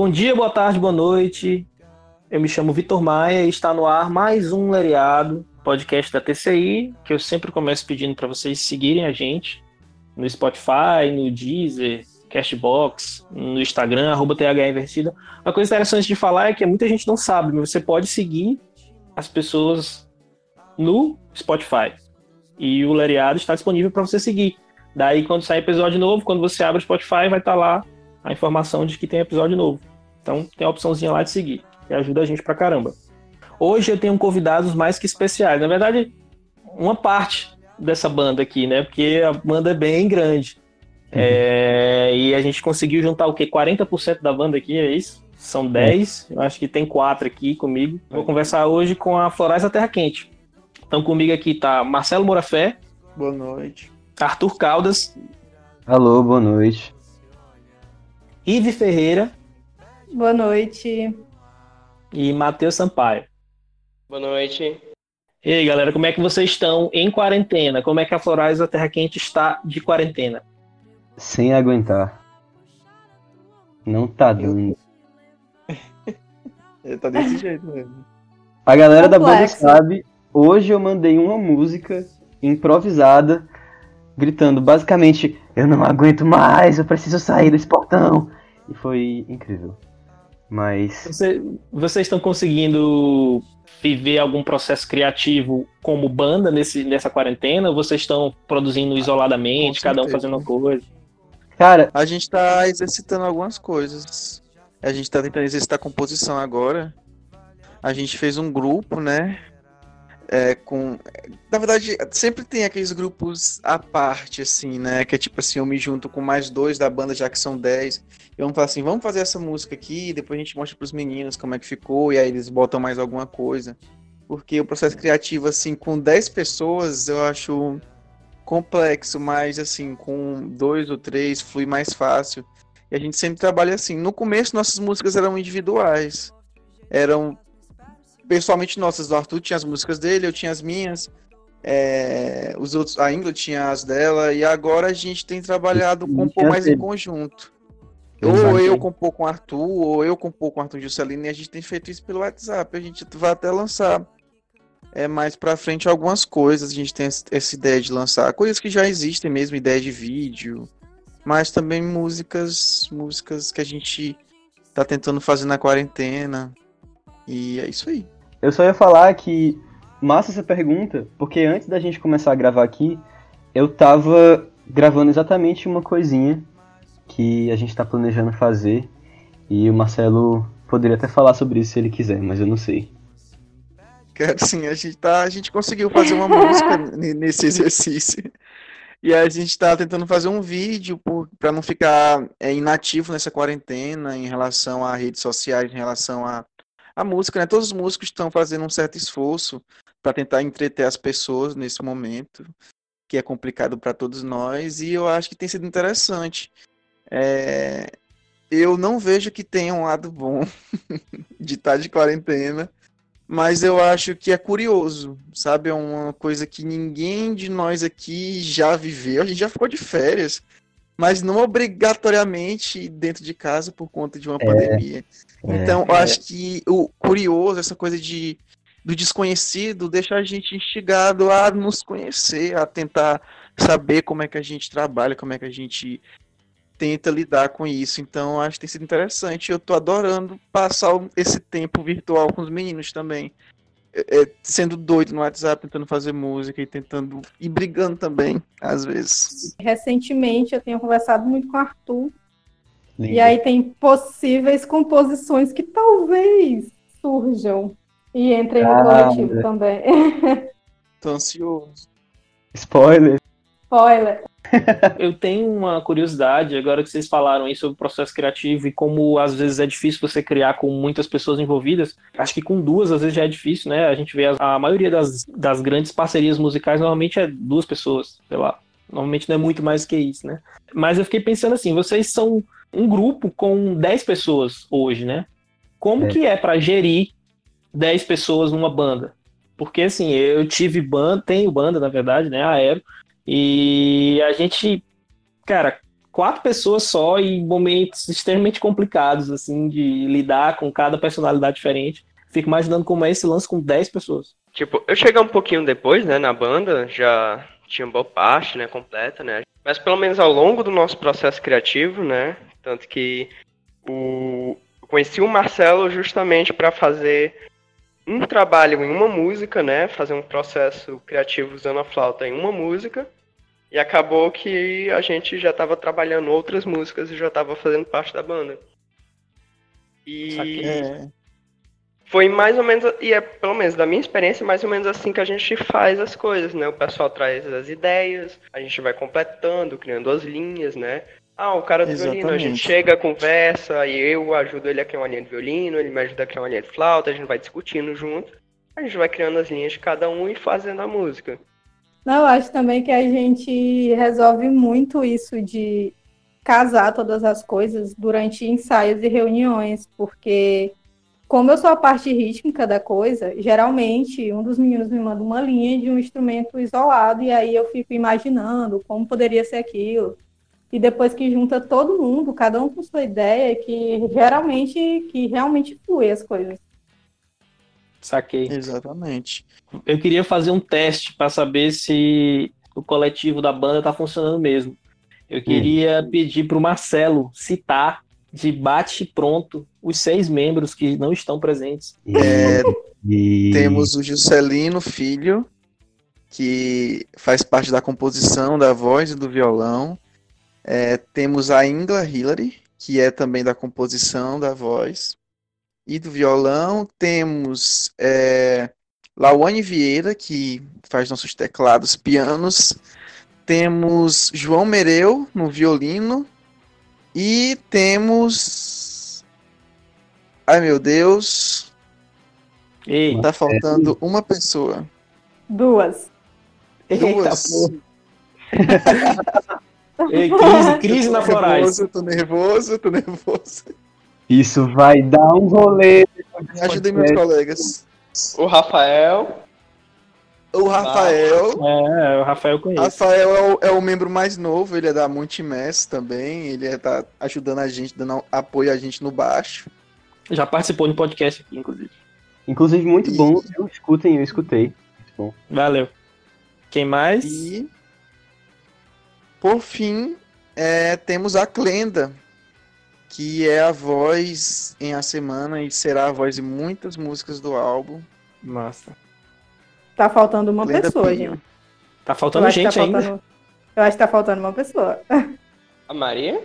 Bom dia, boa tarde, boa noite. Eu me chamo Vitor Maia e está no ar mais um Lereado, podcast da TCI, que eu sempre começo pedindo para vocês seguirem a gente no Spotify, no Deezer, Cashbox, no Instagram, arroba TH Invertida. Uma coisa interessante de falar é que muita gente não sabe, mas você pode seguir as pessoas no Spotify. E o Lereado está disponível para você seguir. Daí, quando sair episódio novo, quando você abre o Spotify, vai estar lá a informação de que tem episódio novo. Então, tem a opçãozinha lá de seguir, que ajuda a gente pra caramba. Hoje eu tenho convidados mais que especiais. Na verdade, uma parte dessa banda aqui, né? Porque a banda é bem grande. Uhum. É, e a gente conseguiu juntar o quê? 40% da banda aqui, é isso? São 10, eu acho que tem quatro aqui comigo. Vou conversar hoje com a Florais da Terra Quente. Então comigo aqui tá Marcelo Morafé. Boa noite. Arthur Caldas. Alô, boa noite. Ive Ferreira. Boa noite. E Matheus Sampaio. Boa noite. E aí, galera, como é que vocês estão em quarentena? Como é que a Florais da Terra Quente está de quarentena? Sem aguentar. Não tá dando. Ele tá desse jeito mesmo. A galera da banda Complexo. sabe, hoje eu mandei uma música improvisada, gritando basicamente: Eu não aguento mais, eu preciso sair desse portão. E foi incrível. Mas. Você- vocês estão conseguindo viver algum processo criativo como banda nesse, nessa quarentena? Ou vocês estão produzindo isoladamente, Com cada um fazendo uma coisa? Cara, A gente tá exercitando algumas coisas. A gente tá tentando exercitar a composição agora. A gente fez um grupo, né? É, com. Na verdade, sempre tem aqueles grupos à parte, assim, né? Que é tipo assim, eu me junto com mais dois da banda, já que são dez. E vamos falar assim, vamos fazer essa música aqui, depois a gente mostra pros meninos como é que ficou, e aí eles botam mais alguma coisa. Porque o processo criativo, assim, com 10 pessoas, eu acho complexo, mas assim, com dois ou três flui mais fácil. E a gente sempre trabalha assim. No começo, nossas músicas eram individuais. Eram pessoalmente nossas. O Arthur tinha as músicas dele, eu tinha as minhas. é, os outros, a Ingrid tinha as dela. E agora a gente tem trabalhado E compor tinha mais em conjunto. Ou eu compor com o Arthur, ou eu compor com o Arthur Juscelino, e a gente tem feito isso pelo WhatsApp. A gente vai até lançar é, mais pra frente algumas coisas. A gente tem essa essa ideia de lançar coisas que já existem mesmo, ideia de vídeo, mas também músicas, músicas que a gente tá tentando fazer na quarentena. E é isso aí. Eu só ia falar que massa essa pergunta, porque antes da gente começar a gravar aqui, eu tava gravando exatamente uma coisinha que a gente tá planejando fazer e o Marcelo poderia até falar sobre isso se ele quiser, mas eu não sei. Cara, assim, a gente tá, a gente conseguiu fazer uma música ne- nesse exercício. E a gente tá tentando fazer um vídeo para não ficar é, inativo nessa quarentena em relação a redes sociais, em relação a, a música, né? Todos os músicos estão fazendo um certo esforço para tentar entreter as pessoas nesse momento, que é complicado para todos nós, e eu acho que tem sido interessante. É, eu não vejo que tenha um lado bom de estar de quarentena. Mas eu acho que é curioso, sabe? É uma coisa que ninguém de nós aqui já viveu. A gente já ficou de férias, mas não obrigatoriamente dentro de casa por conta de uma pandemia. Então, eu acho que o curioso, essa coisa de do desconhecido, deixa a gente instigado a nos conhecer, a tentar saber como é que a gente trabalha, como é que a gente tenta lidar com isso. Então, acho que tem sido interessante. Eu tô adorando passar esse tempo virtual com os meninos também. É, é, sendo doido no WhatsApp, tentando fazer música e tentando. e brigando também, às vezes. Recentemente eu tenho conversado muito com o Arthur. Lindo. E aí tem possíveis composições que talvez surjam. E entrem no coletivo é. também. Tô ansioso. Spoiler. Spoiler. Eu tenho uma curiosidade, agora que vocês falaram aí sobre o processo criativo e como às vezes é difícil você criar com muitas pessoas envolvidas. Acho que com duas às vezes já é difícil, né? A gente vê as- a maioria das, das grandes parcerias musicais normalmente é duas pessoas, sei lá. Normalmente não é muito mais que isso, né? Mas eu fiquei pensando assim, vocês são um grupo com 10 pessoas hoje, né? Como É. que é pra gerir 10 pessoas numa banda? Porque assim, eu tive banda, tenho banda, na verdade, né? Aero. E a gente cara, quatro pessoas só e momentos extremamente complicados, assim, de lidar com cada personalidade diferente. Fico imaginando como é esse lance com 10 pessoas. Tipo, eu cheguei um pouquinho depois, né, na banda, já tinha boa parte, né, completa, né? Mas pelo menos ao longo do nosso processo criativo, né, tanto que o eu conheci o Marcelo justamente para fazer um trabalho em uma música, né, fazer um processo criativo usando a flauta em uma música. E acabou que a gente já estava trabalhando outras músicas e já estava fazendo parte da banda. E É, foi mais ou menos, e é pelo menos da minha experiência, mais ou menos assim que a gente faz as coisas, né? O pessoal traz as ideias, a gente vai completando, criando as linhas, né? Ah, o cara do violino, a gente Exatamente. chega, conversa, e eu ajudo ele a criar uma linha de violino, ele me ajuda a criar uma linha de flauta, a gente vai discutindo junto, a gente vai criando as linhas de cada um e fazendo a música. Não, eu acho também que a gente resolve muito isso de casar todas as coisas durante ensaios e reuniões, porque como eu sou a parte rítmica da coisa, geralmente um dos meninos me manda uma linha de um instrumento isolado e aí eu fico imaginando como poderia ser aquilo. E depois que junta todo mundo, cada um com sua ideia, que geralmente que realmente flui as coisas. Saquei. exatamente. Eu queria fazer um teste para saber se o coletivo da banda tá funcionando mesmo. Eu queria pedir pro Marcelo citar de bate pronto os seis membros que não estão presentes. É, E- Temos o Juscelino Filho, que faz parte da composição da voz e do violão. É, temos a Ingla Hillary, que é também da composição da voz e do violão. Temos é, Lawane Vieira, que faz nossos teclados, pianos. Temos João Mereu no violino. E temos. Ai meu Deus, Ei, tá faltando uma pessoa. Duas. eita, Duas. porra. Ei, crise, crise na Tô Florais. nervoso, tô nervoso, tô nervoso. Isso vai dar um rolê. Me ajudem, meus colegas. O Rafael, O Rafael. É, o Rafael conhece. Rafael é o, é o membro mais novo, ele é da Multimess também. Ele é, tá ajudando a gente, dando apoio a gente no baixo. Já participou de podcast aqui, inclusive. Inclusive, muito E- bom. Eu escutem, eu escutei. Muito bom. Valeu. Quem mais? E, por fim, é, temos a Clenda, que é a voz em A Semana e será a voz de muitas músicas do álbum. Massa. Tá faltando uma Clenda pessoa, Pinho. gente. Tá faltando gente tá ainda. faltando- Eu acho que tá faltando uma pessoa. a Maria?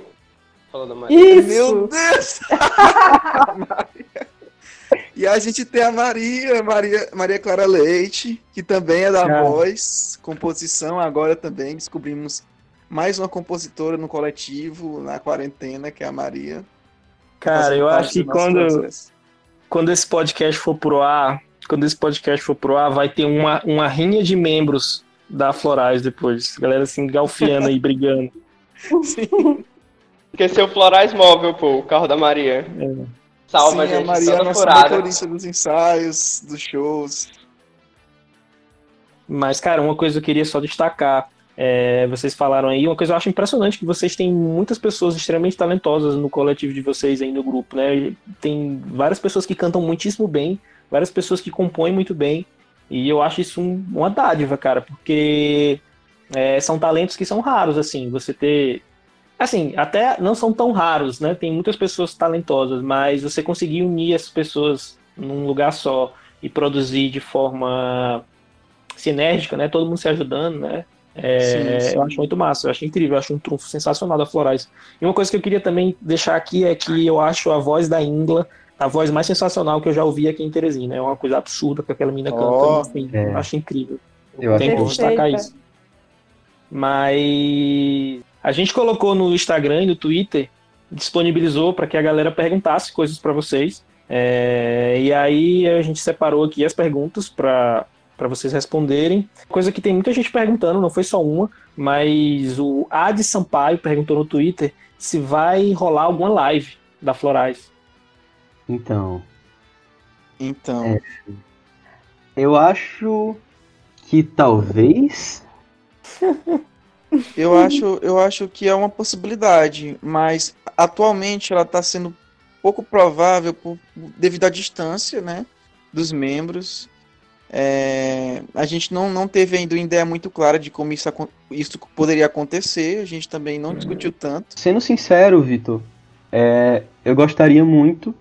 Falou da Maria. Isso! Meu Deus! e a gente tem a Maria, Maria, Maria Clara Leite, que também é da Cara. voz, composição. Agora também descobrimos mais uma compositora no coletivo, na quarentena, que é a Maria. Cara, eu acho que quando, processo. quando esse podcast for pro ar, quando esse podcast for pro ar, vai ter uma, uma rinha de membros da Florais depois. Galera assim, galfiando aí, brigando. Esqueceu o Florais Móvel, pô, o carro da Maria. Salva, Sim, gente, a Maria é a nossa furada. motorista dos ensaios, dos shows. Mas, cara, uma coisa que eu queria só destacar. É, vocês falaram aí, uma coisa que eu acho impressionante que vocês têm muitas pessoas extremamente talentosas no coletivo de vocês aí no grupo, né? Tem várias pessoas que cantam muitíssimo bem, várias pessoas que compõem muito bem, e eu acho isso um- uma dádiva, cara, porque é, são talentos que são raros, assim, você ter. Assim, até não são tão raros, né? Tem muitas pessoas talentosas, mas você conseguir unir essas pessoas num lugar só e produzir de forma sinérgica, né? Todo mundo se ajudando, né? É, Sim, sim. Eu acho muito massa, eu acho incrível, eu acho um trunfo sensacional da Florais. E uma coisa que eu queria também deixar aqui é que eu acho a voz da Ingla a voz mais sensacional que eu já ouvi aqui em Teresina. É uma coisa absurda que aquela menina canta. Enfim, é. eu acho incrível. Eu Tem que destacar isso. Mas a gente colocou no Instagram e no Twitter, disponibilizou para que a galera perguntasse coisas para vocês. É, e aí a gente separou aqui as perguntas para para vocês responderem. Coisa que tem muita gente perguntando, não foi só uma, mas o Adi Sampaio perguntou no Twitter se vai rolar alguma live da Florais. Então, Então, É. eu acho que talvez. Eu acho, eu acho que é uma possibilidade, mas atualmente ela está sendo pouco provável por, devido à distância, né, dos membros. É, a gente não, não teve ainda uma ideia muito clara de como isso, isso poderia acontecer, a gente também não discutiu tanto. Sendo sincero, Vitor, é, eu gostaria muito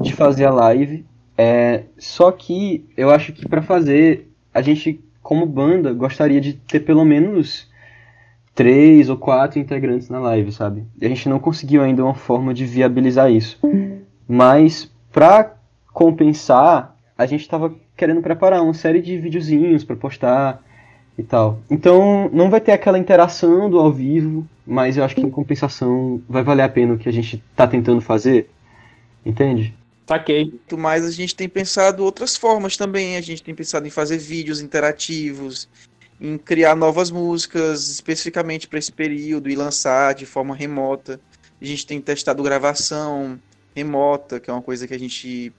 de fazer a live, é, só que eu acho que para fazer, a gente, como banda, gostaria de ter pelo menos três ou quatro integrantes na live, sabe? E a gente não conseguiu ainda uma forma de viabilizar isso. Mas para compensar, a gente estava querendo preparar uma série de videozinhos para postar e tal. Então não vai ter aquela interação do ao vivo, mas eu acho que em compensação vai valer a pena o que a gente está tentando fazer. Entende? Saquei. Mas a gente tem pensado outras formas também. A gente tem pensado em fazer vídeos interativos, em criar novas músicas especificamente para esse período e lançar de forma remota. A gente tem testado gravação remota, que é uma coisa que a gente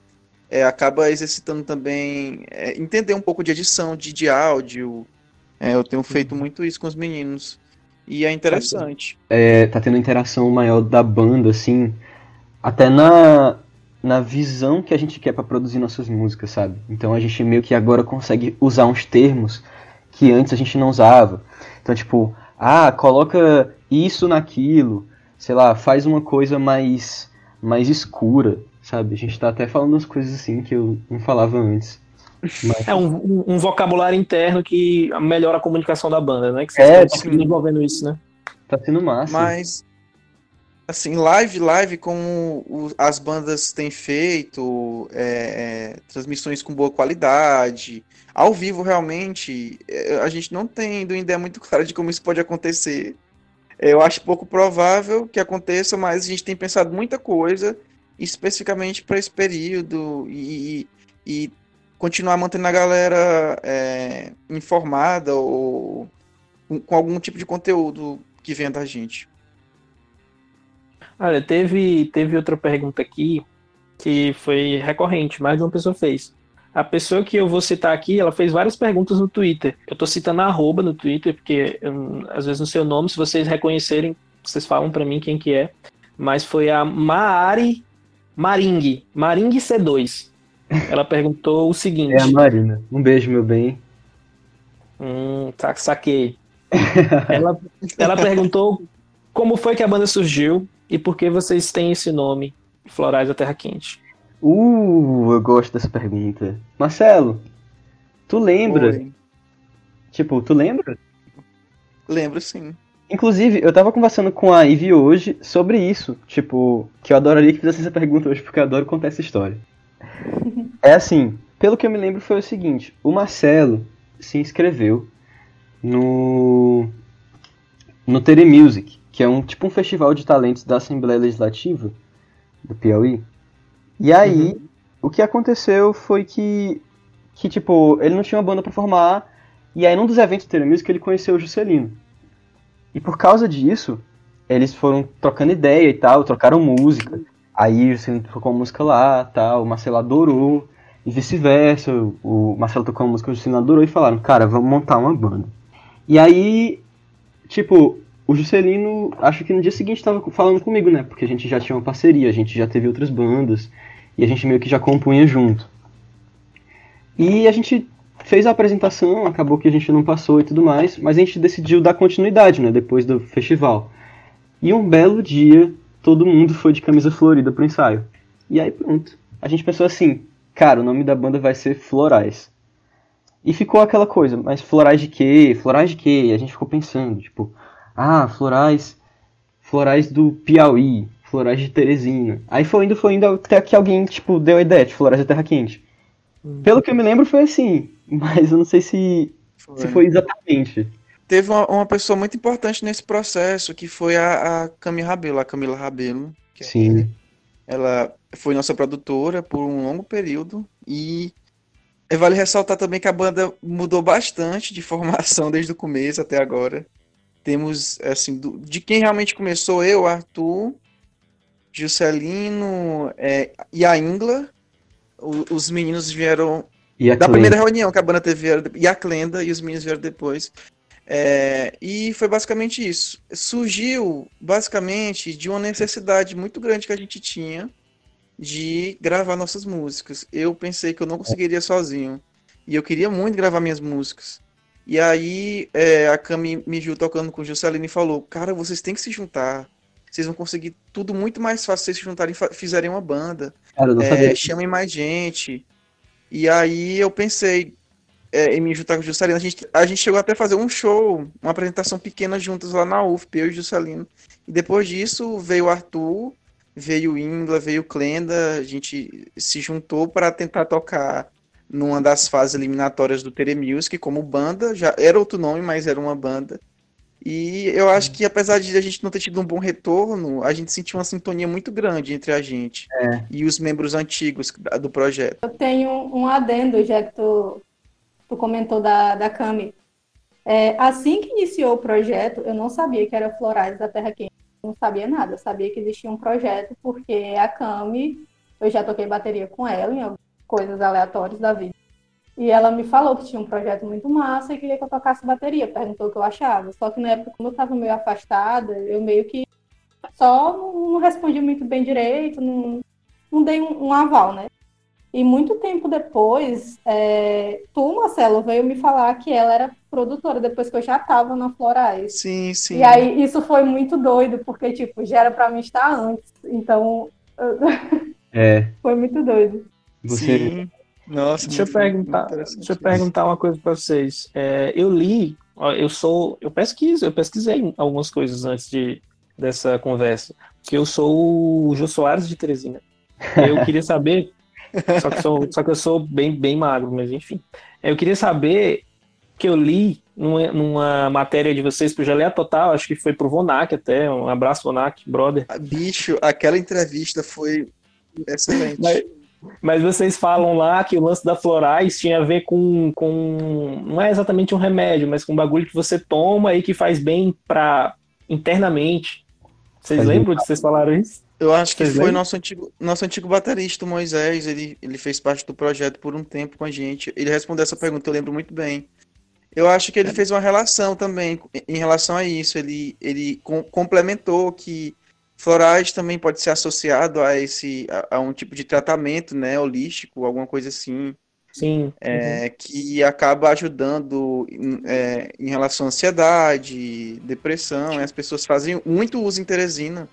é, acaba exercitando também, é, entender um pouco de edição de, de áudio. É, eu tenho feito muito isso com os meninos. E é interessante. É, tá tendo interação maior da banda, assim, até na, na visão que a gente quer para produzir nossas músicas, sabe? Então a gente meio que agora consegue usar uns termos que antes a gente não usava. Então, tipo, ah, coloca isso naquilo, sei lá, faz uma coisa mais, mais escura, sabe? A gente tá até falando umas coisas assim que eu não falava antes. Mas... É um, um, vocabulário interno que melhora a comunicação da banda, né? Que vocês é, estão desenvolvendo isso, né? Tá sendo massa. Mas, assim, live, live, como as bandas têm feito, é, é, transmissões com boa qualidade, ao vivo, realmente, é, a gente não tem uma ideia muito clara de como isso pode acontecer. Eu acho pouco provável que aconteça, mas a gente tem pensado muita coisa especificamente para esse período e, e, continuar mantendo a galera é, informada ou com algum tipo de conteúdo que venha da gente. Olha, teve, teve outra pergunta aqui que foi recorrente, mais de uma pessoa fez. A pessoa que eu vou citar aqui, ela fez várias perguntas no Twitter. Eu tô citando a arroba no Twitter, porque eu, às vezes no seu nome, se vocês reconhecerem, vocês falam para mim quem que é. Mas foi a Maari Maring, Maring C2. Ela perguntou o seguinte. É a Marina. Um beijo, meu bem. Hum, tá, saquei. ela, ela perguntou como foi que a banda surgiu e por que vocês têm esse nome, Florais da Terra Quente. Uh, eu gosto dessa pergunta. Marcelo, tu lembra? Oi. Tipo, tu lembra? Lembro sim. Inclusive, eu tava conversando com a Ivy hoje sobre isso. Tipo, que eu adoraria que fizesse essa pergunta hoje, porque eu adoro contar essa história. é assim, pelo que eu me lembro foi o seguinte: o Marcelo se inscreveu no. no Tere Music, que é um tipo um festival de talentos da Assembleia Legislativa do Piauí. E aí, uhum. o que aconteceu foi que, que, tipo, ele não tinha uma banda para formar, e aí num dos eventos do Telemusic ele conheceu o Juscelino. E por causa disso, eles foram trocando ideia e tal, trocaram música. Aí o Juscelino tocou uma música lá, tal, o Marcelo adorou, e vice-versa. O Marcelo tocou uma música, o Juscelino adorou, e falaram, cara, vamos montar uma banda. E aí, tipo, o Juscelino, acho que no dia seguinte estava falando comigo, né? Porque a gente já tinha uma parceria, a gente já teve outras bandas e a gente meio que já compunha junto. E a gente fez a apresentação, acabou que a gente não passou e tudo mais, mas a gente decidiu dar continuidade, né, depois do festival. E um belo dia, todo mundo foi de camisa florida pro ensaio. E aí pronto. A gente pensou assim, cara, o nome da banda vai ser Florais. E ficou aquela coisa, mas florais de quê? Florais de quê? E a gente ficou pensando, tipo, ah, florais, florais do Piauí, Florais de Teresina. Aí foi indo, foi indo até que alguém, tipo, deu a ideia de Florais da Terra Quente. Hum. Pelo que eu me lembro foi assim, mas eu não sei se foi, se foi exatamente. Teve uma, uma, pessoa muito importante nesse processo, que foi a, a Camila Rabelo, a Camila Rabelo. Que Sim. ela foi nossa produtora por um longo período e vale ressaltar também que a banda mudou bastante de formação desde o começo até agora. Temos, assim, do, de quem realmente começou, eu, Arthur, Juscelino é, e a Ingla. O, os meninos vieram da primeira reunião que a banda teve. E a Clenda e os meninos vieram depois. É, e foi basicamente isso. Surgiu basicamente de uma necessidade muito grande que a gente tinha de gravar nossas músicas. Eu pensei que eu não conseguiria sozinho. E eu queria muito gravar minhas músicas. E aí é, a Cami me viu tocando com o Juscelino e falou: Cara, vocês têm que se juntar. Vocês vão conseguir tudo muito mais fácil se vocês se juntarem e fizerem uma banda. Cara, eu não É, sabia. chamem mais gente. E aí eu pensei é, em me juntar com o Juscelino. A gente, a gente chegou até a fazer um show, uma apresentação pequena juntas lá na UFP, eu e o Juscelino. E depois disso veio o Arthur, veio o Ingla, veio o Clenda. A gente se juntou para tentar tocar numa das fases eliminatórias do Tere Music como banda. Já era outro nome, mas era uma banda. E eu acho que apesar de a gente não ter tido um bom retorno, a gente sentiu uma sintonia muito grande entre a gente É. e os membros antigos do projeto. Eu tenho um adendo, já que tu, tu comentou da, da Cami. É, assim que iniciou o projeto, eu não sabia que era Florais da Terra Quente. Não sabia nada. Eu sabia que existia um projeto, porque a Cami, eu já toquei bateria com ela em algumas coisas aleatórias da vida. E ela me falou que tinha um projeto muito massa e queria que eu tocasse bateria. Perguntou o que eu achava. Só que na época, como eu estava meio afastada, eu meio que só não respondi muito bem direito, não, não dei um, um aval, né? E muito tempo depois, é, tu, Marcelo, veio me falar que ela era produtora, depois que eu já estava na Florais. Sim, sim. E aí isso foi muito doido, porque, tipo, já era pra mim estar antes. Então, É, foi muito doido. você. Sim. Nossa, Deixa eu perguntar, deixa eu perguntar uma coisa para vocês. É, eu li, eu sou, eu pesquiso, eu pesquisei algumas coisas antes de dessa conversa. Que eu sou o Jô Soares de Teresina. Eu queria saber, só que, sou, só que eu sou bem, bem magro, mas enfim. Eu queria saber que eu li numa, numa matéria de vocês pro Geleia Total, acho que foi pro Vonac até. Um abraço, Vonac, brother. Ah, Bicho, aquela entrevista foi excelente. Mas, mas vocês falam lá que o lance da Florais tinha a ver com, com. Não é exatamente um remédio, mas com um bagulho que você toma e que faz bem para internamente. Vocês Faz lembram de vocês falaram isso? Eu acho que Vocês foi lembram? nosso antigo, nosso antigo baterista, o Moisés. Ele, ele fez parte do projeto por um tempo com a gente. Ele respondeu essa pergunta, eu lembro muito bem. Eu acho que ele fez uma relação também em relação a isso. Ele, ele com- complementou que florais também pode ser associado a esse a, a um tipo de tratamento, né, holístico, alguma coisa assim. Sim. é, que acaba ajudando em, é, em relação à ansiedade, depressão. e As pessoas fazem muito uso em Teresina,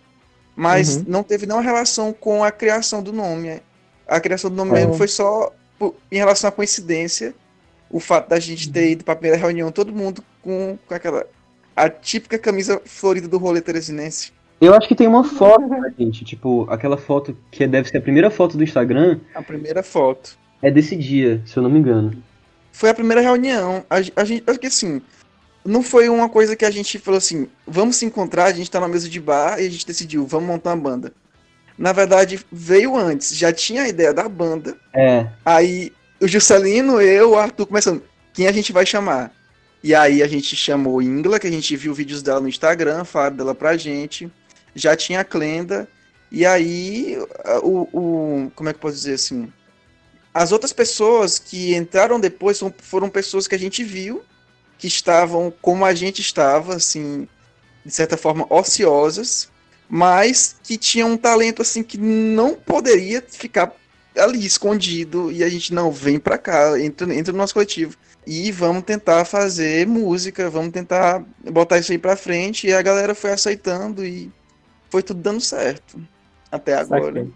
mas Uhum. não teve nenhuma relação com a criação do nome. A criação do nome mesmo foi só por- em relação à coincidência, o fato da gente ter ido para a primeira reunião, todo mundo com, com aquela a típica camisa florida do rolê teresinense. Eu acho que tem uma foto pra gente, tipo, aquela foto que deve ser a primeira foto do Instagram, A primeira foto. é desse dia, se eu não me engano. Foi a primeira reunião. A, a gente, acho que assim, não foi uma coisa que a gente falou assim, vamos se encontrar, a gente tá na mesa de bar e a gente decidiu, vamos montar uma banda. Na verdade, veio antes, já tinha a ideia da banda. É, Aí o Juscelino, eu, o Arthur começando, quem a gente vai chamar? E aí a gente chamou Ingla, que a gente viu vídeos dela no Instagram, falaram dela pra gente. Já tinha a Clenda. E aí, o, o- como é que eu posso dizer assim? As outras pessoas que entraram depois foram pessoas que a gente viu, que estavam como a gente estava, assim, de certa forma ociosas, mas que tinham um talento assim que não poderia ficar ali escondido e a gente não vem pra cá, entra, entra no nosso coletivo e vamos tentar fazer música, vamos tentar botar isso aí pra frente e a galera foi aceitando e foi tudo dando certo até agora.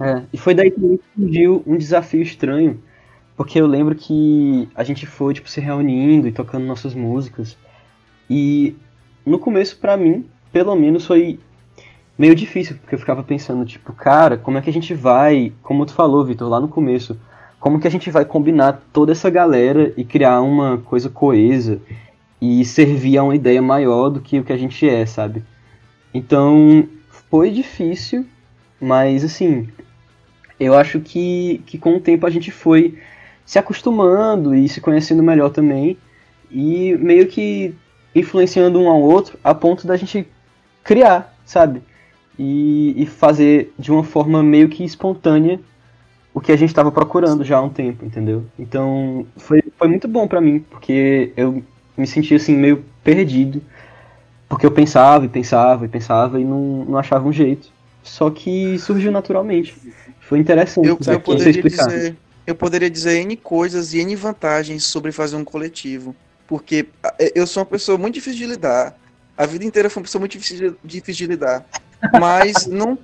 É, e foi daí que surgiu um desafio estranho, porque eu lembro que a gente foi, tipo, se reunindo e tocando nossas músicas, e no começo, pra mim, pelo menos, foi meio difícil, porque eu ficava pensando, tipo, cara, como é que a gente vai, como tu falou, Vitor, lá no começo, como que a gente vai combinar toda essa galera e criar uma coisa coesa e servir a uma ideia maior do que o que a gente é, sabe? Então, foi difícil, mas assim, eu acho que, que com o tempo a gente foi se acostumando e se conhecendo melhor também, e meio que influenciando um ao outro a ponto da gente criar, sabe? E, e fazer de uma forma meio que espontânea o que a gente estava procurando já há um tempo, entendeu? Então foi, foi muito bom pra mim, porque eu me sentia assim meio perdido, porque eu pensava e pensava e pensava e não, não achava um jeito. Só que surgiu naturalmente. Foi interessante. Eu, eu poderia dizer, eu poderia dizer N coisas e N vantagens sobre fazer um coletivo. Porque ah, eu sou uma pessoa muito difícil de lidar. A vida inteira foi uma pessoa muito difícil de, difícil de lidar. Mas não,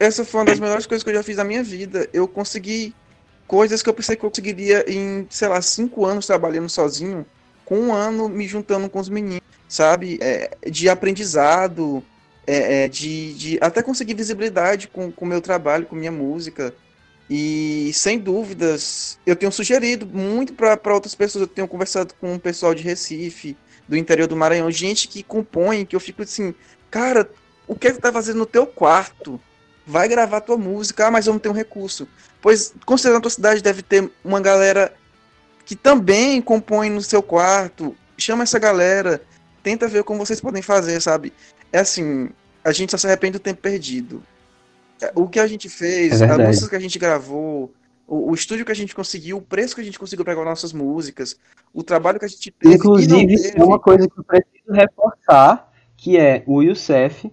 essa foi uma das melhores coisas que eu já fiz na minha vida. Eu consegui coisas que eu pensei que eu conseguiria em, sei lá, cinco anos trabalhando sozinho, com um ano me juntando com os meninos, sabe? É, de aprendizado, é, é, de, de até conseguir visibilidade com o meu trabalho, com minha música. E sem dúvidas, eu tenho sugerido muito para outras pessoas. Eu tenho conversado com o pessoal de Recife, do interior do Maranhão, gente que compõe, que eu fico assim, cara, o que é que tá fazendo no teu quarto? Vai gravar tua música, ah, mas eu não tenho recurso. Pois, considerando a tua cidade, deve ter uma galera que também compõe no seu quarto. Chama essa galera, tenta ver como vocês podem fazer, sabe? É assim, a gente só se arrepende do tempo perdido. O que a gente fez, É a verdade. música que a gente gravou, o, o estúdio que a gente conseguiu, o preço que a gente conseguiu pegar nossas músicas, o trabalho que a gente teve Inclusive, teve. é uma coisa que eu preciso reforçar, que é o Youssef,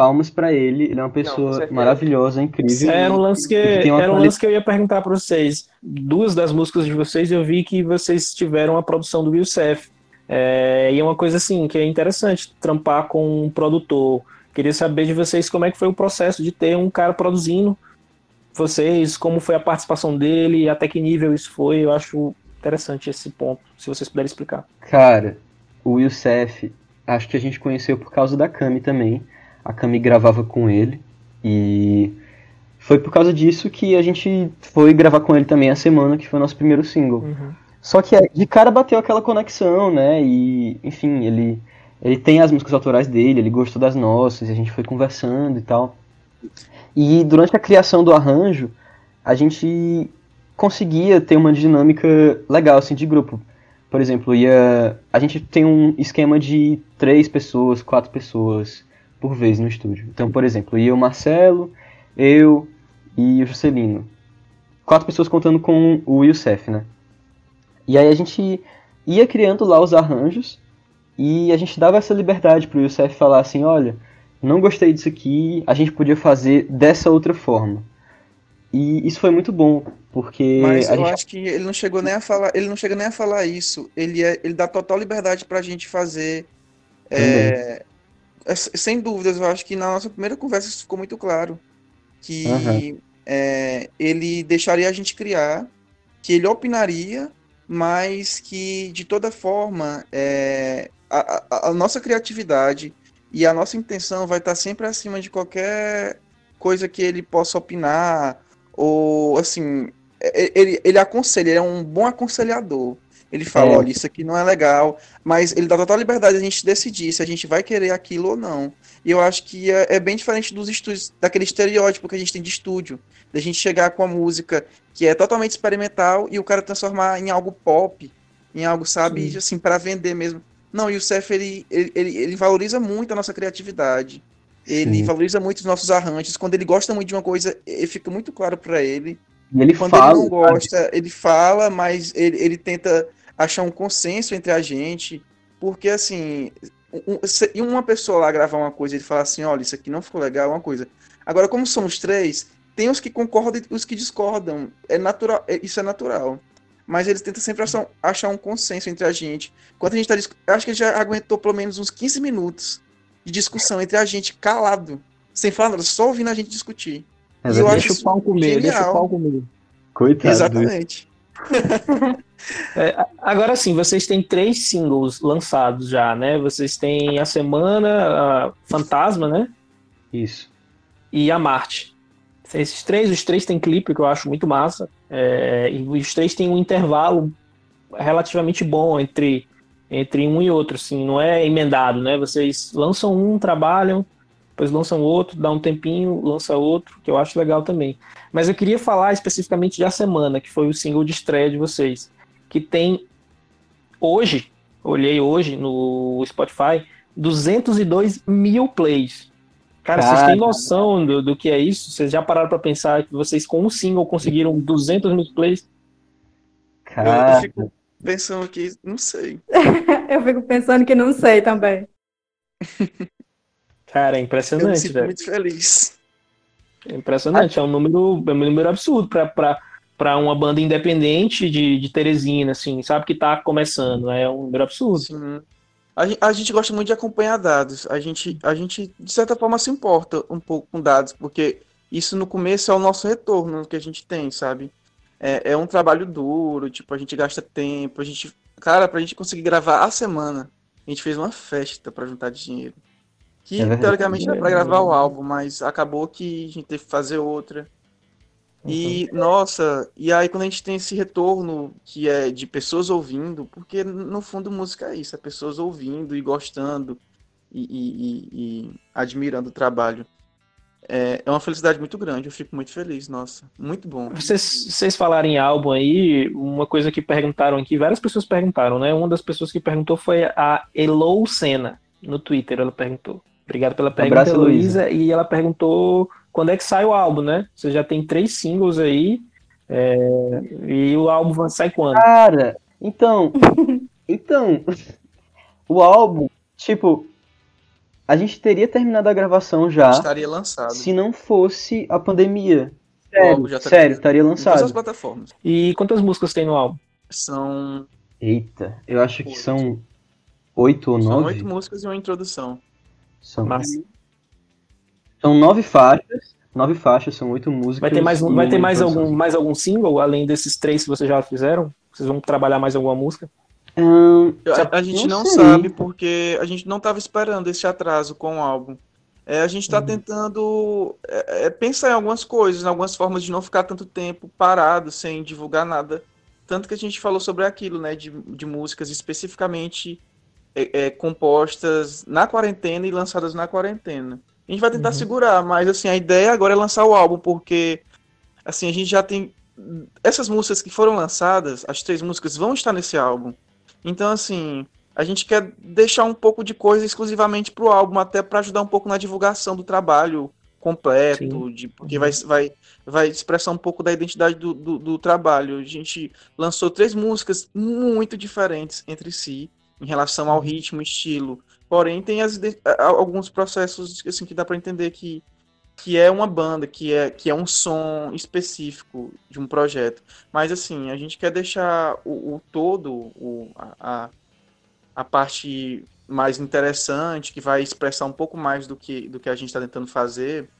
palmas pra ele, ele é uma pessoa certeza. maravilhosa, incrível. Era um lance que, era um lance que eu ia perguntar para vocês. Duas das músicas de vocês eu vi que vocês tiveram a produção do Youssef. É, e é uma coisa assim que é interessante, trampar com um produtor. Queria saber de vocês como é que foi o processo de ter um cara produzindo vocês, como foi a participação dele, até que nível isso foi. Eu acho interessante esse ponto, se vocês puderem explicar. Cara, o Youssef, acho que a gente conheceu por causa da Cami também. A Cami gravava com ele e foi por causa disso que a gente foi gravar com ele também a semana, que foi o nosso primeiro single. Só que é, de cara bateu aquela conexão, né? E, enfim, ele, ele tem as músicas autorais dele, ele gostou das nossas, e a gente foi conversando e tal. E durante a criação do arranjo, a gente conseguia ter uma dinâmica legal, assim, de grupo. Por exemplo, ia, a gente tem um esquema de três pessoas, quatro pessoas por vez no estúdio. Então, por exemplo, ia o Marcelo, eu e o Juscelino. Quatro pessoas contando com o Youssef, né? E aí a gente ia criando lá os arranjos e a gente dava essa liberdade pro Youssef falar assim, olha, não gostei disso aqui, a gente podia fazer dessa outra forma. E isso foi muito bom, porque Mas eu gente acho que ele não chegou nem a falar, ele não chega nem a falar isso. Ele é, ele dá total liberdade pra gente fazer. é, sem dúvidas, eu acho que na nossa primeira conversa isso ficou muito claro. Que Aham. é, ele deixaria a gente criar, que ele opinaria, mas que de toda forma é, a, a- a nossa criatividade e a nossa intenção vai estar sempre acima de qualquer coisa que ele possa opinar ou assim e- ele, ele aconselha, ele é um bom aconselhador. Ele fala, É. olha, isso aqui não é legal, mas ele dá total liberdade a gente decidir se a gente vai querer aquilo ou não. E eu acho que é, é bem diferente dos estúdios, daquele estereótipo que a gente tem de estúdio, da gente chegar com a música que é totalmente experimental e o cara transformar em algo pop, em algo, sabe, Sim. assim, para vender mesmo. Não, e o Cef, ele, ele, ele, ele valoriza muito a nossa criatividade. Ele Sim. valoriza muito os nossos arranjos. Quando ele gosta muito de uma coisa, fica muito claro para ele. e ele Quando fala, ele não gosta, ele fala, mas ele, ele tenta achar um consenso entre a gente. Porque, assim, um- se uma pessoa lá gravar uma coisa e falar assim: olha, isso aqui não ficou legal, é uma coisa. Agora, como somos três, tem os que concordam e os que discordam. É natural, é- isso é natural. Mas eles tentam sempre achar, achar um consenso entre a gente. Enquanto a gente tá. Acho que já aguentou pelo menos uns 15 minutos de discussão entre a gente, calado, sem falar nada, só ouvindo a gente discutir. É e eu verdade. acho Deixa o pau comer, deixa o genial. pau comer. Coitado. Exatamente. É, agora sim, vocês têm três singles lançados já, né? Vocês têm A Semana, a Fantasma, né? Isso. E A Marte. Esses três, os três têm clipe que eu acho muito massa. É, e os três têm um intervalo relativamente bom entre, entre um e outro, assim, não é emendado, né? Vocês lançam um, trabalham, depois lançam outro, dá um tempinho, lança outro, que eu acho legal também. Mas eu queria falar especificamente de A Semana, que foi o single de estreia de vocês, que tem hoje, olhei hoje no Spotify, 202 mil plays. Cara, vocês têm Cara. noção do, do que é isso? Vocês já pararam pra pensar que vocês com um single conseguiram 200 mil plays? Eu, eu Cara, fico, pensando aqui, não sei. Eu fico pensando que não sei também. Cara, é Eu me impressionante, sinto velho. muito feliz. É impressionante. É um número, é um número absurdo pra, pra, pra uma banda independente de, de Teresina, assim, sabe? Que tá começando. É um número absurdo. Sim. A, a gente gosta muito de acompanhar dados. A gente, a gente, de certa forma, se importa um pouco com dados, porque isso no começo é o nosso retorno que a gente tem, sabe? É, é um trabalho duro, tipo, a gente gasta tempo, a gente. Cara, pra gente conseguir gravar a semana, a gente fez uma festa pra juntar dinheiro. Que É teoricamente era pra gravar o álbum, mas acabou que a gente teve que fazer outra. E, nossa, e aí quando a gente tem esse retorno que é de pessoas ouvindo, porque no fundo música é isso, é pessoas ouvindo e gostando e, e- e- e admirando o trabalho. É, é uma felicidade muito grande, eu fico muito feliz, nossa, muito bom. Vocês, vocês falarem em álbum aí, uma coisa que perguntaram aqui, várias pessoas perguntaram, né? Uma das pessoas que perguntou foi a Elou Senna, no Twitter, ela perguntou. Obrigado pela pergunta, abraço, Heloísa. E ela perguntou quando é que sai o álbum, né? Você já tem três singles aí, é, e o álbum vai sair quando? Cara, então. Então. O álbum, tipo. A gente teria terminado a gravação já Estaria lançado se não fosse a pandemia. O álbum Sério, já tá- sério, estaria em todas as lançado. plataformas. E quantas músicas tem no álbum? São, Eita, eu acho que são oito ou são nove. oito músicas e uma introdução. São, são nove faixas. Nove faixas, são oito músicas. Vai ter mais, um- vai ter mais algum, mais algum single, além desses três que vocês já fizeram? Vocês vão trabalhar mais alguma música? Eu- A, a gente não não sabe porque a gente não estava esperando esse atraso com o álbum. É, a gente está Uhum. tentando é, é, pensar em algumas coisas, em algumas formas de não ficar tanto tempo parado sem divulgar nada. Tanto que a gente falou sobre aquilo, né, de, de músicas especificamente é, é, compostas na quarentena e lançadas na quarentena. A gente vai tentar Uhum. segurar, mas assim, a ideia agora é lançar o álbum, porque assim, a gente já tem essas músicas que foram lançadas, as três músicas vão estar nesse álbum. Então, assim, a gente quer deixar um pouco de coisa exclusivamente pro álbum, até para ajudar um pouco na divulgação do trabalho completo, de, porque vai, vai, vai expressar um pouco da identidade do, do, do trabalho. A gente lançou três músicas muito diferentes entre si, em relação ao ritmo, estilo. Porém, tem as, alguns processos assim, que dá para entender que, que é uma banda, que é, que é um som específico de um projeto. Mas assim, a gente quer deixar o, o todo, o, a, a, parte mais interessante, que vai expressar um pouco mais do que, do que a gente está tentando fazer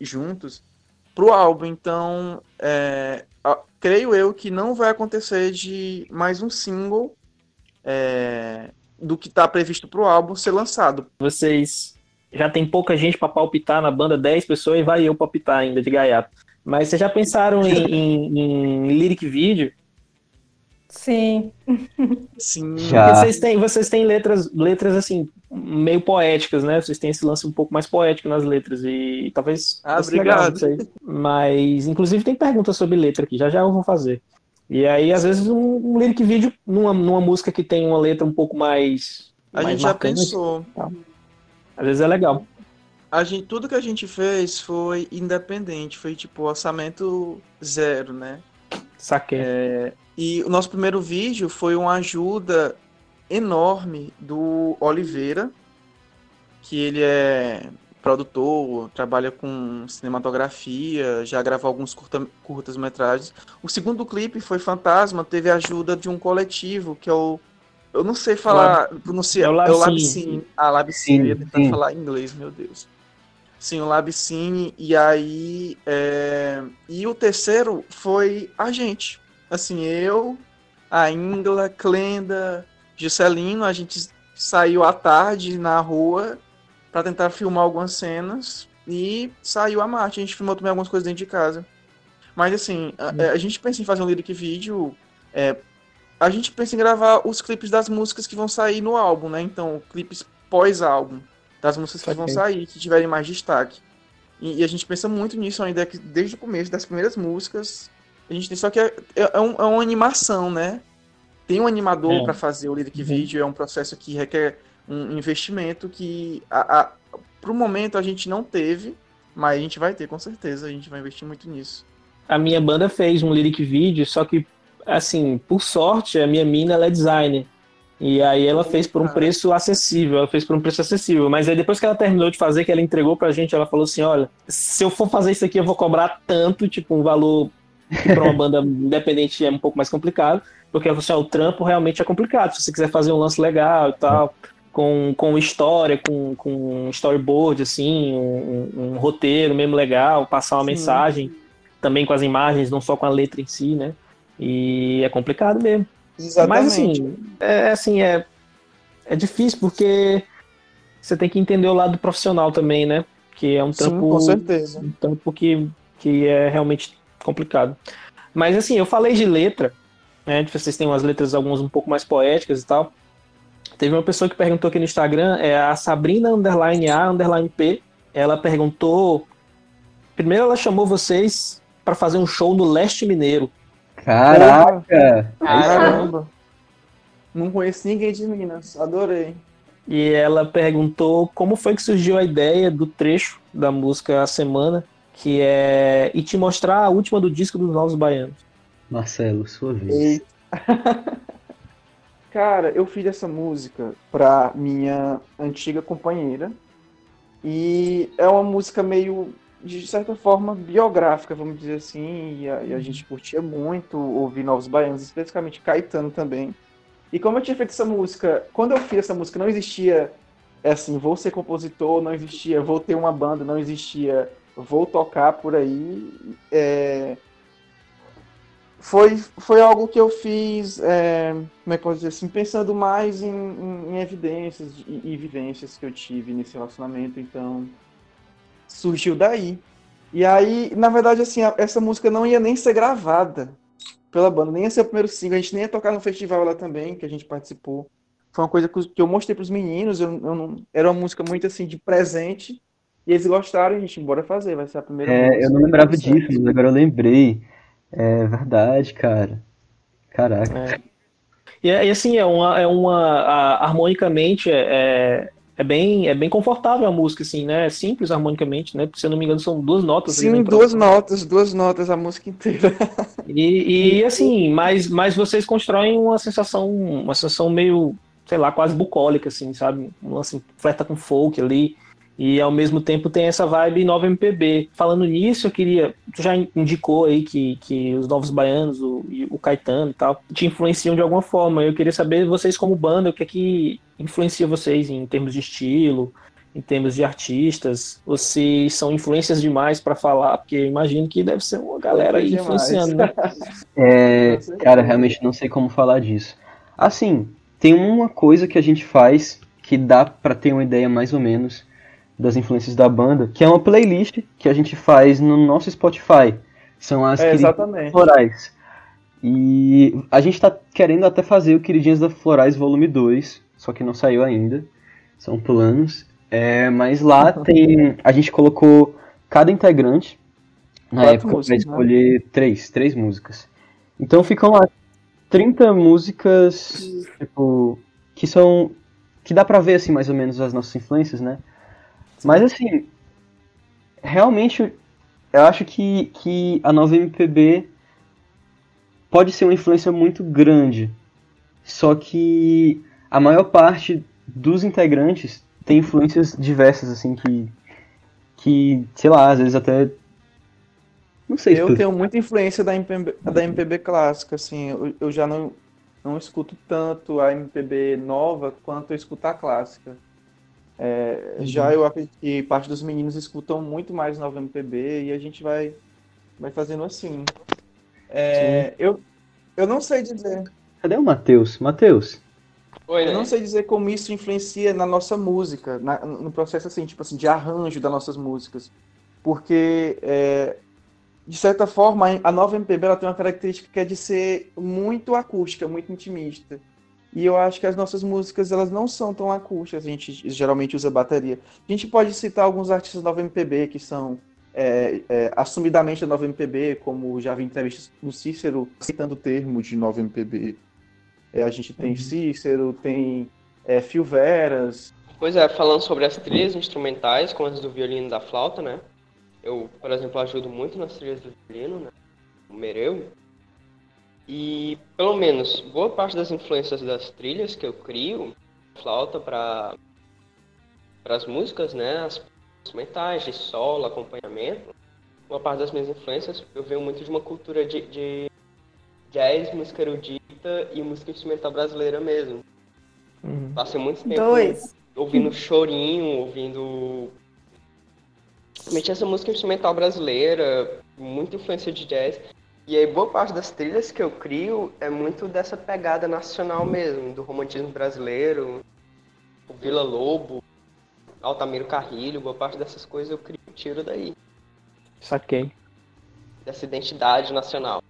juntos, pro álbum. Então, é, a- creio eu que não vai acontecer de mais um single é, do que está previsto pro álbum ser lançado. Vocês já tem pouca gente pra palpitar na banda, 10 pessoas, e vai eu palpitar ainda de gaiato. Mas vocês já pensaram em, em- em lyric video? Sim. Sim, Já. Vocês têm, vocês têm letras, letras assim, meio poéticas, né? Vocês têm esse lance um pouco mais poético nas letras e talvez Ah, legal, obrigado. Mas, inclusive, tem perguntas sobre letra aqui, já já eu vou fazer. E aí, às vezes, um, um lyric video numa, numa música que tem uma letra um pouco mais. a mais gente já pensou. Às vezes é legal. A gente, tudo que a gente fez foi independente, foi tipo orçamento zero, né? Saquei. E o nosso primeiro vídeo foi uma ajuda enorme do Oliveira, que ele é produtor, trabalha com cinematografia, já gravou alguns curta, curtas-metragens. O segundo clipe foi Fantasma, teve a ajuda de um coletivo, que é o. Eu não sei falar, pronunciar. é o É o Labcine. Labcine. Ah, Labcine, eu ia tentar falar inglês, meu Deus. Sim, o Labcine, e aí. é, E o terceiro foi a gente. Assim, eu, a Ingla, Clenda, Juscelino, a gente saiu à tarde na rua para tentar filmar algumas cenas e saiu a Marte. A gente filmou também algumas coisas dentro de casa. Mas assim, a, a gente pensa em fazer um lyric vídeo. é, a gente pensa em gravar os clipes das músicas que vão sair no álbum, né? Então, clipes pós-álbum, das músicas que vão Saquei. sair, que tiverem mais destaque. E, e a gente pensa muito nisso ainda, que desde o começo, das primeiras músicas, a gente tem só que é, é, é um- é uma animação, né? Tem um animador É. para fazer o lyric Uhum. vídeo, é um processo que requer um investimento que, a, a, pro momento, a gente não teve, mas a gente vai ter, com certeza, a gente vai investir muito nisso. A minha banda fez um lyric video, só que assim, por sorte, a minha mina ela é designer. E aí ela fez por um preço acessível, ela fez por um preço acessível. Mas aí depois que ela terminou de fazer, que ela entregou pra gente, ela falou assim, olha, se eu for fazer isso aqui, eu vou cobrar tanto, tipo, um valor que pra uma banda independente é um pouco mais complicado. Porque ela falou assim, ó, o trampo realmente é complicado. Se você quiser fazer um lance legal e tal, com, com história, com, com storyboard, assim, um, um, um roteiro mesmo legal, passar uma Sim. mensagem, também com as imagens, não só com a letra em si, né? E é complicado mesmo. Exatamente. Mas assim, é assim, é, é difícil porque você tem que entender o lado profissional também, né? Que é um trampo. Sim, com certeza. Um trampo que, que é realmente complicado. Mas assim, eu falei de letra, né? Vocês têm umas letras, algumas um pouco mais poéticas e tal. Teve uma pessoa que perguntou aqui no Instagram, é a Sabrina underline A underline P. Ela perguntou. Primeiro ela chamou vocês para fazer um show no Leste Mineiro. Caraca! Caramba! Não conheço ninguém de Minas, adorei. E ela perguntou como foi que surgiu a ideia do trecho da música A Semana, que é E te mostrar a última do disco dos Novos Baianos. Marcelo, sua vez. Cara, eu fiz essa música pra minha antiga companheira. E é uma música meio de certa forma biográfica, vamos dizer assim, e a, e a, gente curtia muito ouvir Novos Baianos, especificamente Caetano também. E como eu tinha feito essa música, quando eu fiz essa música não existia é assim, vou ser compositor, não existia, vou ter uma banda, não existia, vou tocar por aí. É... Foi, foi algo que eu fiz, é... como é que eu posso dizer assim, pensando mais em, em, em evidências e, e vivências que eu tive nesse relacionamento, então surgiu daí. E aí, na verdade, assim, essa música não ia nem ser gravada pela banda, nem ia ser o primeiro single, a gente nem ia tocar no festival lá também, que a gente participou. Foi uma coisa que eu mostrei para os meninos, eu, eu não, era uma música muito assim de presente, e eles gostaram, a gente, bora fazer, vai ser a primeira É, eu não lembrava disso, mas agora eu lembrei. É verdade, cara. Caraca. É. E, e, assim, é uma, é uma a, harmonicamente é, é é bem, é bem confortável a música, assim, né? É simples harmonicamente, né? Se eu não me engano, são duas notas. Sim, ali, duas notas, duas notas a música inteira. E, e assim, mas, mas vocês constroem uma sensação, uma sensação meio, sei lá, quase bucólica, assim, sabe? Um assim, flerta com folk ali. E ao mesmo tempo tem essa vibe nova MPB. Falando nisso, eu queria. Tu já indicou aí que, que os novos baianos, o, o Caetano e tal, te influenciam de alguma forma. Eu queria saber vocês, como banda, o que é que influencia vocês em termos de estilo, em termos de artistas, se são influências demais para falar, porque imagino que deve ser uma galera aí influenciando, né? É, cara, realmente não sei como falar disso. Assim, tem uma coisa que a gente faz que dá para ter uma ideia mais ou menos das influências da banda, que é uma playlist que a gente faz no nosso Spotify. São as é, Florais. E a gente tá querendo até fazer o Queridinhas da Florais Volume 2, só que não saiu ainda. São planos. É, mas lá tem. A gente colocou cada integrante na Quatro época para né? escolher né? três, três músicas. Então ficam lá 30 músicas, tipo, que são. que dá pra ver assim mais ou menos as nossas influências, né? Mas assim, realmente eu acho que, que a nova MPB pode ser uma influência muito grande. Só que a maior parte dos integrantes tem influências diversas, assim, que. que, sei lá, às vezes até. Não sei. Eu tenho muita influência da MPB, da MPB clássica, assim. Eu, eu já não, não escuto tanto a MPB nova quanto eu escuto a clássica. É, uhum. Já eu acredito que parte dos meninos escutam muito mais nova MPB e a gente vai, vai fazendo assim. É, eu, eu não sei dizer. Cadê o Matheus? Matheus? Oi, eu não sei dizer como isso influencia na nossa música, na, no processo assim, tipo assim, de arranjo das nossas músicas. Porque, é, de certa forma, a nova MPB ela tem uma característica que é de ser muito acústica, muito intimista. E eu acho que as nossas músicas elas não são tão acústicas, a gente geralmente usa bateria. A gente pode citar alguns artistas da nova MPB que são é, é, assumidamente da nova MPB, como já vi entrevistas do Cícero citando o termo de nova MPB. É, a gente tem uhum. Cícero, tem é, Phil Veras. Pois é, falando sobre as trilhas instrumentais, como as do violino e da flauta, né? Eu, por exemplo, ajudo muito nas trilhas do violino, né? O Mereu. E, pelo menos, boa parte das influências das trilhas que eu crio, flauta para as músicas, né? As instrumentais, de solo, acompanhamento. Uma parte das minhas influências, eu venho muito de uma cultura de, de jazz, música erudita e música instrumental brasileira mesmo. Uhum. Passei muito tempo Dois. ouvindo chorinho, ouvindo. Principalmente essa música instrumental brasileira, muita influência de jazz. E aí boa parte das trilhas que eu crio é muito dessa pegada nacional mesmo, do romantismo brasileiro, o Vila Lobo, Altamiro Carrilho, boa parte dessas coisas eu crio tiro daí. Saquei. Dessa identidade nacional.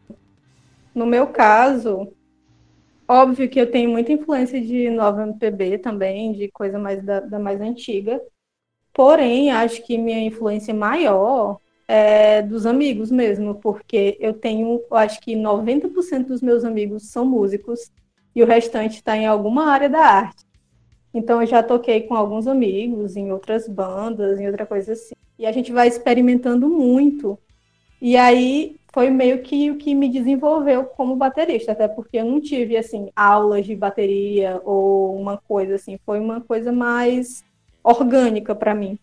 No meu caso, óbvio que eu tenho muita influência de nova MPB também, de coisa mais da, da mais antiga. Porém, acho que minha influência maior é, dos amigos mesmo, porque eu tenho, eu acho que 90% dos meus amigos são músicos e o restante está em alguma área da arte. Então eu já toquei com alguns amigos em outras bandas, em outra coisa assim. E a gente vai experimentando muito. E aí foi meio que o que me desenvolveu como baterista, até porque eu não tive assim aulas de bateria ou uma coisa assim, foi uma coisa mais orgânica para mim.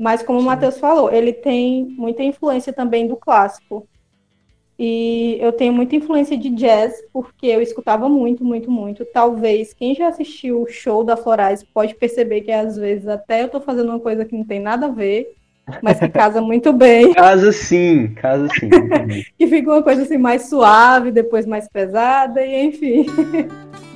Mas como o Matheus falou, ele tem muita influência também do clássico. E eu tenho muita influência de jazz, porque eu escutava muito, muito, muito. Talvez quem já assistiu o show da Florais pode perceber que às vezes até eu estou fazendo uma coisa que não tem nada a ver, mas que casa muito bem. Casa sim, casa sim. que fica uma coisa assim mais suave, depois mais pesada, e enfim.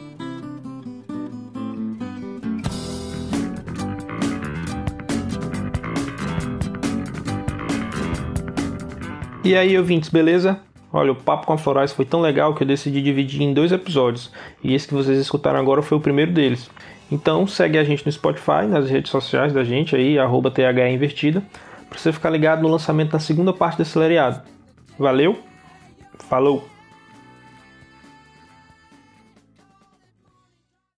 E aí, ouvintes, beleza? Olha, o Papo com a Florais foi tão legal que eu decidi dividir em dois episódios. E esse que vocês escutaram agora foi o primeiro deles. Então segue a gente no Spotify, nas redes sociais da gente aí, arroba Invertida, para você ficar ligado no lançamento da segunda parte desse seriado. Valeu, falou!